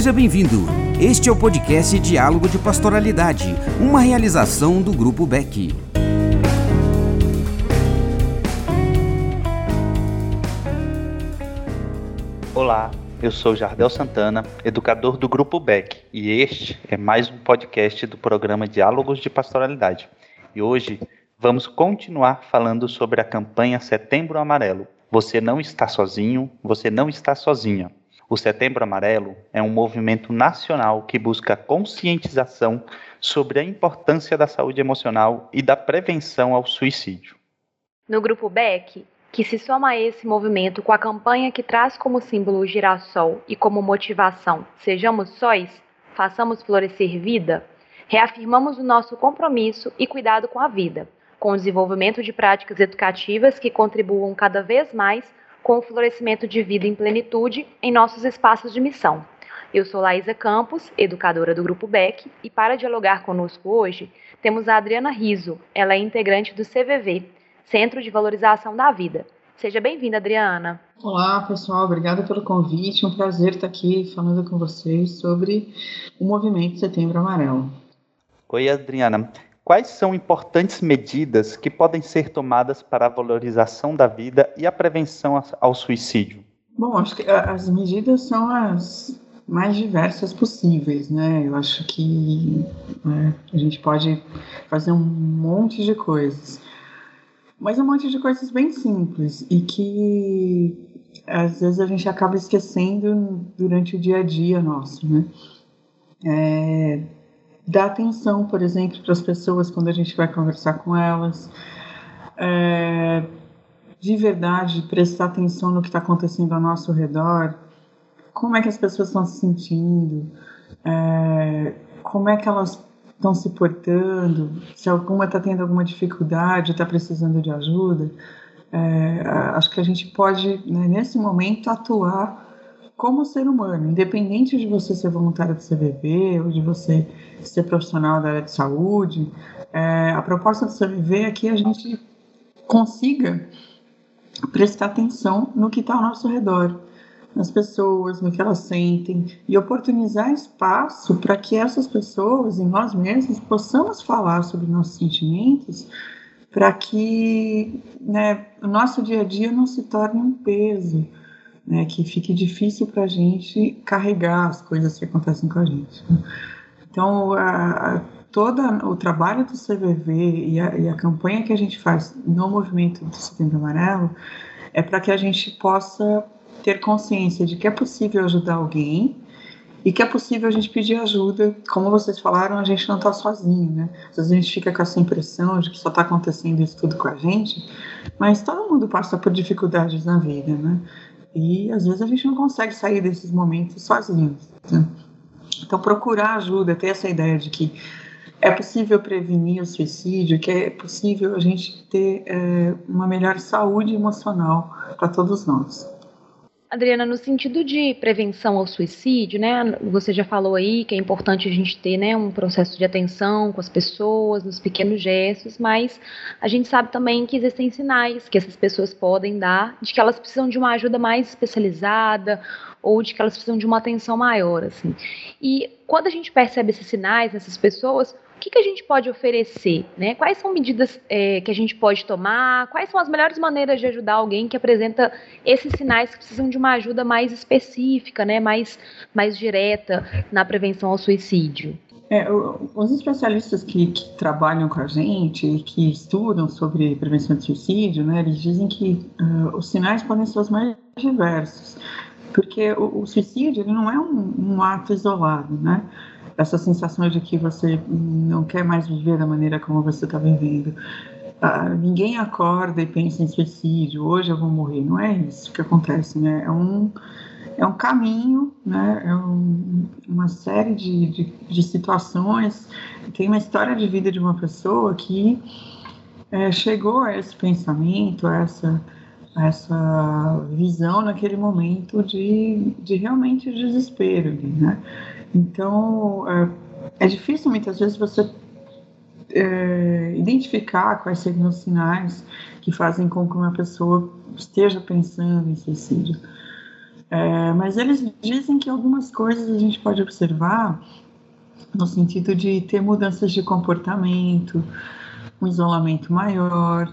Seja bem-vindo. Este é o podcast Diálogo de Pastoralidade, uma realização do Grupo Beck. Olá, eu sou Jardel Santana, educador do Grupo Beck, e este é mais um podcast do programa Diálogos de Pastoralidade. E hoje vamos continuar falando sobre a campanha Setembro Amarelo. Você não está sozinho, você não está sozinha. O Setembro Amarelo é um movimento nacional que busca conscientização sobre a importância da saúde emocional e da prevenção ao suicídio. No grupo Beck, que se soma a esse movimento com a campanha que traz como símbolo o girassol e como motivação Sejamos Sóis, Façamos Florescer Vida, reafirmamos o nosso compromisso e cuidado com a vida, com o desenvolvimento de práticas educativas que contribuam cada vez mais com o florescimento de vida em plenitude em nossos espaços de missão. Eu sou Laísa Campos, educadora do Grupo BEC, e para dialogar conosco hoje, temos a Adriana Riso. Ela é integrante do CVV, Centro de Valorização da Vida. Seja bem-vinda, Adriana. Olá, pessoal. Obrigada pelo convite. Um prazer estar aqui falando com vocês sobre o movimento Setembro Amarelo. Oi, Adriana. Quais são importantes medidas que podem ser tomadas para a valorização da vida e a prevenção ao suicídio? Bom, acho que as medidas são as mais diversas possíveis, né? Eu acho que né, a gente pode fazer um monte de coisas, mas um monte de coisas bem simples e que às vezes a gente acaba esquecendo durante o dia a dia nosso, né? É, dar atenção, por exemplo, para as pessoas quando a gente vai conversar com elas. É, de verdade, prestar atenção no que está acontecendo ao nosso redor. Como é que as pessoas estão se sentindo? É, como é que elas estão se portando? Se alguma está tendo alguma dificuldade, está precisando de ajuda? É, acho que a gente pode, né, nesse momento, atuar como ser humano, independente de você ser voluntário do CVV ou de você ser profissional da área de saúde, é, a proposta do CVV é que a gente consiga prestar atenção no que está ao nosso redor, nas pessoas, no que elas sentem e oportunizar espaço para que essas pessoas e nós mesmos possamos falar sobre nossos sentimentos para que né, o nosso dia a dia não se torne um peso, né, que fique difícil para a gente carregar as coisas que acontecem com a gente. Então, a, todo o trabalho do CVV e a, e a, campanha que a gente faz no movimento do Setembro Amarelo é para que a gente possa ter consciência de que é possível ajudar alguém e que é possível a gente pedir ajuda. Como vocês falaram, a gente não está sozinho, né? Às vezes a gente fica com essa impressão de que só está acontecendo isso tudo com a gente, mas todo mundo passa por dificuldades na vida, né? E às vezes a gente não consegue sair desses momentos sozinhos. Né? Então, procurar ajuda, ter essa ideia de que é possível prevenir o suicídio, que é possível a gente ter é, uma melhor saúde emocional para todos nós. Adriana, no sentido de prevenção ao suicídio, né? Você já falou aí que é importante a gente ter, né, um processo de atenção com as pessoas, nos pequenos gestos, mas a gente sabe também que existem sinais que essas pessoas podem dar de que elas precisam de uma ajuda mais especializada ou de que elas precisam de uma atenção maior, assim. E quando a gente percebe esses sinais nessas pessoas, o que, que a gente pode oferecer? Né? Quais são medidas é, que a gente pode tomar? Quais são as melhores maneiras de ajudar alguém que apresenta esses sinais que precisam de uma ajuda mais específica, né? mais, mais direta na prevenção ao suicídio? É, os especialistas que, que, trabalham com a gente, que estudam sobre prevenção de suicídio, né, eles dizem que uh, os sinais podem ser os mais diversos, porque o, o suicídio não é um, um ato isolado, né? essa sensação de que você não quer mais viver da maneira como você está vivendo. Ah, ninguém acorda e pensa em suicídio, hoje eu vou morrer. Não é isso que acontece, né? É um, é um caminho, né? É um, uma série de, de, de, situações. Tem uma história de vida de uma pessoa que é, chegou a esse pensamento, a essa, essa visão naquele momento de, de realmente desespero, né? Então, é, é difícil muitas vezes você é, identificar quais seriam os sinais que fazem com que uma pessoa esteja pensando em suicídio. É, mas eles dizem que algumas coisas a gente pode observar no sentido de ter mudanças de comportamento, um isolamento maior,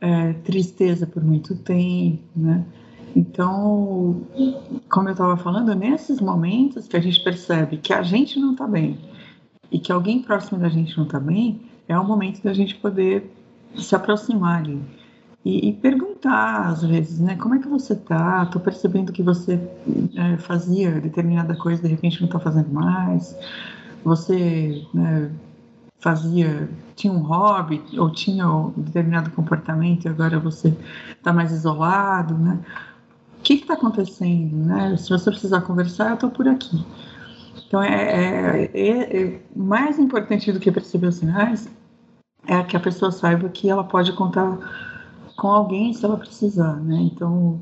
é, tristeza por muito tempo, né? Então, como eu estava falando, nesses momentos que a gente percebe que a gente não está bem e que alguém próximo da gente não está bem, é o momento da gente poder se aproximar ali e, e, perguntar às vezes, né? Como é que você tá? Tô percebendo que você é, fazia determinada coisa, de repente não está fazendo mais. Você né, fazia, tinha um hobby ou tinha um determinado comportamento e agora você está mais isolado, né? O que está acontecendo, né? Se você precisar conversar, eu estou por aqui. Então, é, é, é, é, mais importante do que perceber os sinais é que a pessoa saiba que ela pode contar com alguém se ela precisar, né? Então,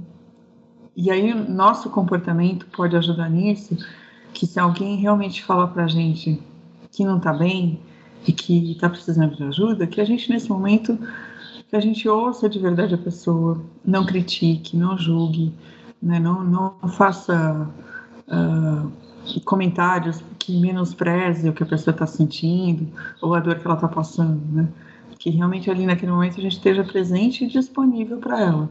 e aí nosso comportamento pode ajudar nisso, que se alguém realmente falar pra gente que não tá bem e que tá precisando de ajuda, que a gente nesse momento que a gente ouça de verdade a pessoa, não critique, não julgue, né? não, não faça uh, comentários que menospreze o que a pessoa está sentindo ou a dor que ela está passando, né? Que realmente ali naquele momento a gente esteja presente e disponível para ela.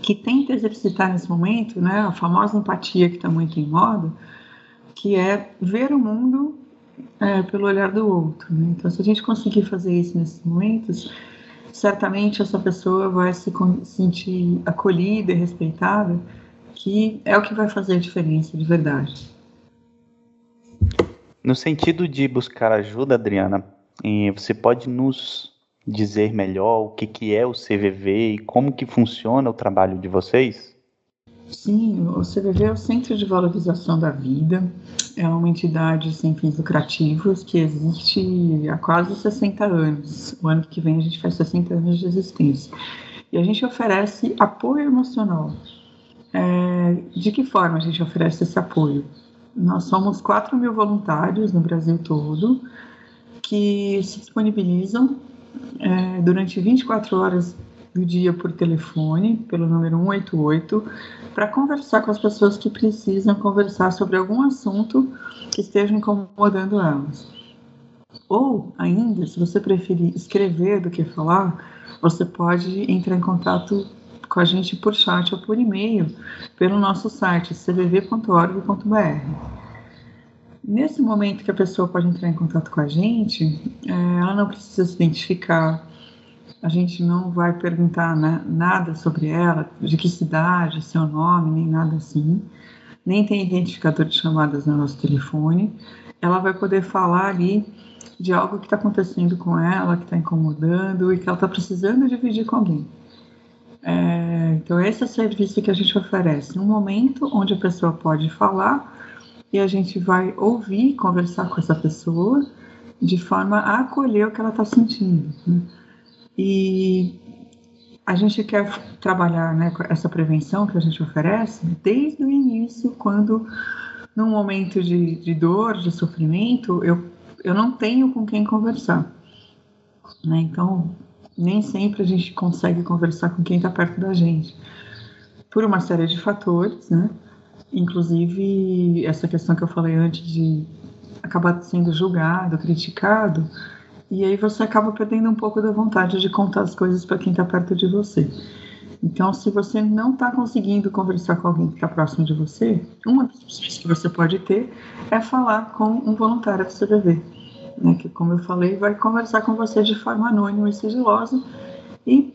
Que tenta exercitar nesse momento, né? A famosa empatia que está muito em moda, que é ver o mundo é, pelo olhar do outro. Né? Então, se a gente conseguir fazer isso nesses momentos, certamente essa pessoa vai se sentir acolhida e respeitada, que é o que vai fazer a diferença de verdade. No sentido de buscar ajuda, Adriana, você pode nos dizer melhor o que, que é o CVV e como que funciona o trabalho de vocês? Sim, o CVV é o Centro de Valorização da Vida, é uma entidade sem fins lucrativos que existe há quase 60 anos. O ano que vem a gente faz 60 anos de existência. E a gente oferece apoio emocional. É, de que forma a gente oferece esse apoio? Nós somos 4 mil voluntários no Brasil todo que se disponibilizam é, durante 24 horas do dia por telefone, pelo número 188, para conversar com as pessoas que precisam conversar sobre algum assunto que esteja incomodando elas. Ou ainda, se você preferir escrever do que falar, você pode entrar em contato com a gente por chat ou por e-mail pelo nosso site cvv.org.br. Nesse momento que a pessoa pode entrar em contato com a gente, é, ela não precisa se identificar, a gente não vai perguntar né, nada sobre ela, de que cidade, seu nome, nem nada assim, nem tem identificador de chamadas no nosso telefone. Ela vai poder falar ali de algo que está acontecendo com ela, que está incomodando e que ela está precisando dividir com alguém. É, então, esse é o serviço que a gente oferece, um momento onde a pessoa pode falar e a gente vai ouvir, conversar com essa pessoa de forma a acolher o que ela está sentindo. Né? E a gente quer trabalhar né, essa prevenção que a gente oferece desde o início, quando num momento de, de dor, de sofrimento, eu, eu não tenho com quem conversar. Né? Então, nem sempre a gente consegue conversar com quem está perto da gente, por uma série de fatores, né? Inclusive, essa questão que eu falei antes de acabar sendo julgado, criticado, e aí você acaba perdendo um pouco da vontade de contar as coisas para quem está perto de você. Então, se você não está conseguindo conversar com alguém que está próximo de você, uma das opções que você pode ter é falar com um voluntário do CVV, né, que, como eu falei, vai conversar com você de forma anônima e sigilosa e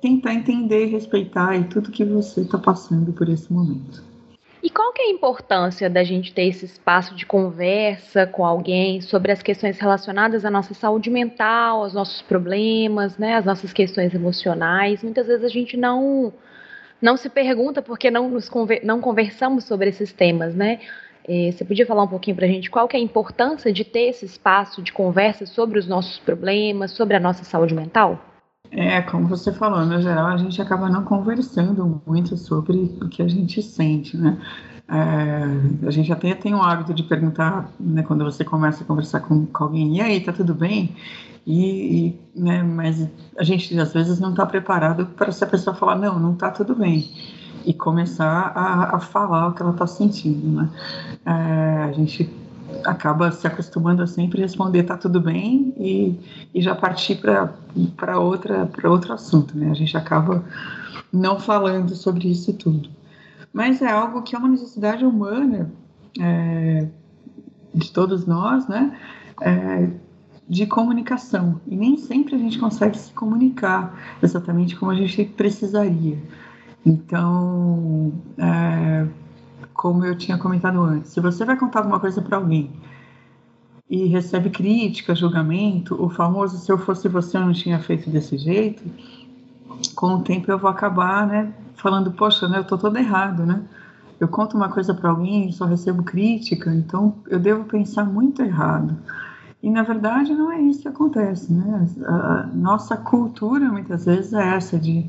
tentar entender respeitar e tudo que você está passando por esse momento. E qual que é a importância da gente ter esse espaço de conversa com alguém sobre as questões relacionadas à nossa saúde mental, aos nossos problemas, né, as nossas questões emocionais? Muitas vezes a gente não não se pergunta porque não nos conver, não conversamos sobre esses temas, né? É, você podia falar um pouquinho para a gente qual que é a importância de ter esse espaço de conversa sobre os nossos problemas, sobre a nossa saúde mental? É, como você falou, no geral a gente acaba não conversando muito sobre o que a gente sente, né? É, a gente até tem o hábito de perguntar, né, quando você começa a conversar com, com alguém, e aí, tá tudo bem? E, e né, mas a gente às vezes não está preparado para se a pessoa falar, não, não está tudo bem. e começar a, a falar o que ela está sentindo, né? É, a gente acaba se acostumando a sempre responder tá tudo bem e, e já partir para outra para outro assunto, né? A gente acaba não falando sobre isso tudo. Mas é algo que é uma necessidade humana é, de todos nós, né? É, de comunicação. E nem sempre a gente consegue se comunicar exatamente como a gente precisaria. Então, é, como eu tinha comentado antes, se você vai contar alguma coisa para alguém e recebe crítica, julgamento, o famoso se eu fosse você eu não tinha feito desse jeito, com o tempo eu vou acabar, né, falando, poxa, né, eu tô todo errado, né? Eu conto uma coisa para alguém e só recebo crítica, então eu devo pensar muito errado. E na verdade não é isso que acontece, né? A nossa cultura muitas vezes é essa de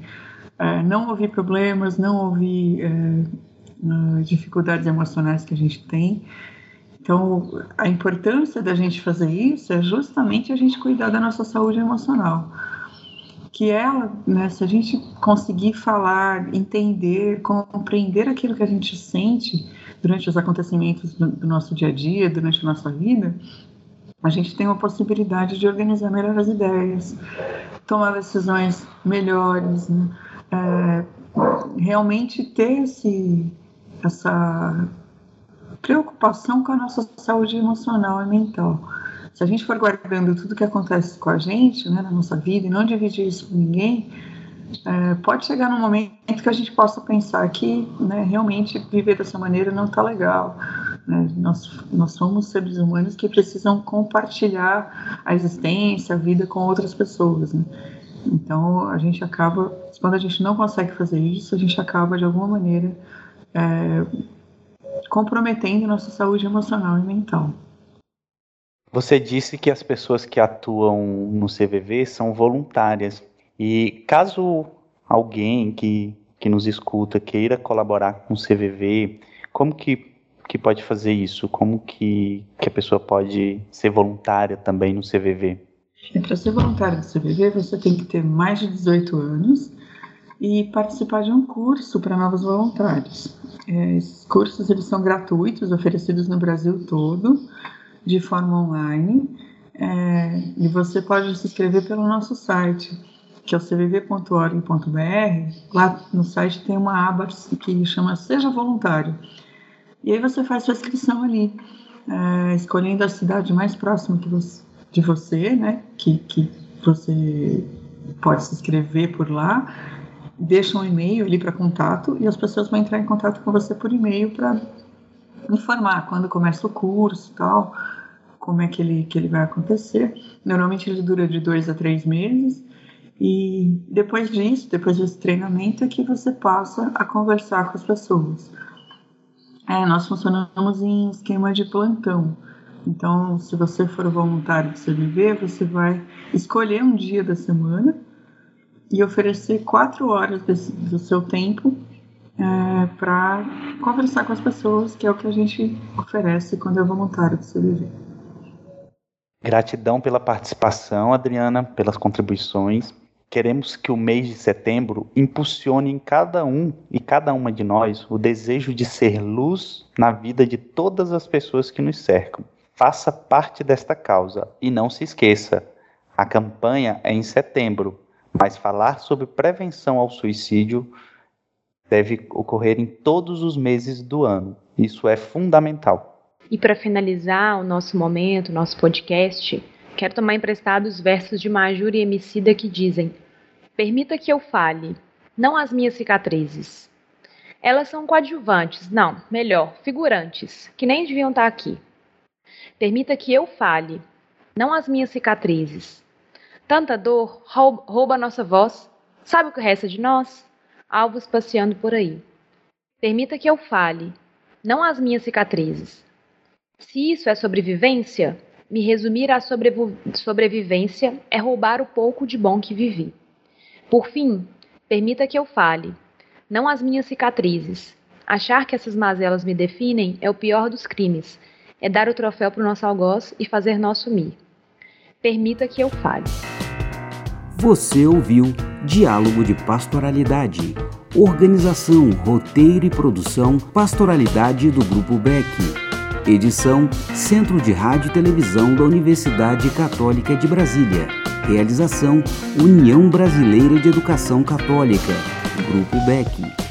é, não ouvir problemas, não ouvir é, dificuldades emocionais que a gente tem. Então, a importância da gente fazer isso é justamente a gente cuidar da nossa saúde emocional. Que ela, né, se a gente conseguir falar, entender, compreender aquilo que a gente sente durante os acontecimentos do nosso dia a dia, durante a nossa vida, a gente tem uma possibilidade de organizar melhor as ideias, tomar decisões melhores, né? é, realmente ter esse, essa preocupação com a nossa saúde emocional e mental. Se a gente for guardando tudo que acontece com a gente, né, na nossa vida, e não dividir isso com ninguém, é, pode chegar num momento que a gente possa pensar que né, realmente viver dessa maneira não está legal. Né? Nós, nós somos seres humanos que precisam compartilhar a existência, a vida com outras pessoas. Né? Então, a gente acaba, quando a gente não consegue fazer isso, a gente acaba, de alguma maneira, é, comprometendo nossa saúde emocional e mental. Você disse que as pessoas que atuam no CVV são voluntárias. E caso alguém que, que nos escuta queira colaborar com o CVV, como que que pode fazer isso? Como que, que a pessoa pode ser voluntária também no CVV? Para ser voluntário do CVV, você tem que ter mais de 18 anos e participar de um curso para novos voluntários. É, esses cursos eles são gratuitos, oferecidos no Brasil todo, de forma online, é, e você pode se inscrever pelo nosso site, que é o cvv.org.br. Lá no site tem uma aba que chama Seja Voluntário. E aí você faz sua inscrição ali, é, escolhendo a cidade mais próxima você, de você, né? Que, que você pode se inscrever por lá, deixa um e-mail ali para contato e as pessoas vão entrar em contato com você por e-mail para informar quando começa o curso e tal, como é que ele, que ele vai acontecer. Normalmente ele dura de dois a três meses. E depois disso, depois desse treinamento, é que você passa a conversar com as pessoas. É, nós funcionamos em esquema de plantão. Então, se você for voluntário do CVV, você vai escolher um dia da semana e oferecer quatro horas desse, do seu tempo é, para conversar com as pessoas, que é o que a gente oferece quando é voluntário do CVV. Gratidão pela participação, Adriana, pelas contribuições. Queremos que o mês de setembro impulsione em cada um e cada uma de nós o desejo de ser luz na vida de todas as pessoas que nos cercam. Faça parte desta causa e não se esqueça: a campanha é em setembro, mas falar sobre prevenção ao suicídio deve ocorrer em todos os meses do ano. Isso é fundamental. E para finalizar o nosso momento, nosso podcast, Quero tomar emprestado os versos de Majur e Emicida que dizem: Permita que eu fale, não as minhas cicatrizes. Elas são coadjuvantes, não, melhor, figurantes, que nem deviam estar aqui. Permita que eu fale, não as minhas cicatrizes. Tanta dor rouba nossa voz. Sabe o que resta de nós? Alvos passeando por aí. Permita que eu fale, não as minhas cicatrizes. Se isso é sobrevivência, me resumir à sobrevivência é roubar o pouco de bom que vivi. Por fim, permita que eu fale, não as minhas cicatrizes. Achar que essas mazelas me definem é o pior dos crimes. É dar o troféu para o nosso algoz e fazer nós sumir. Permita que eu fale. Você ouviu Diálogo de Pastoralidade Organização, roteiro e produção Pastoralidade do Grupo Beck. Edição Centro de Rádio e Televisão da Universidade Católica de Brasília. Realização União Brasileira de Educação Católica. Grupo Beck.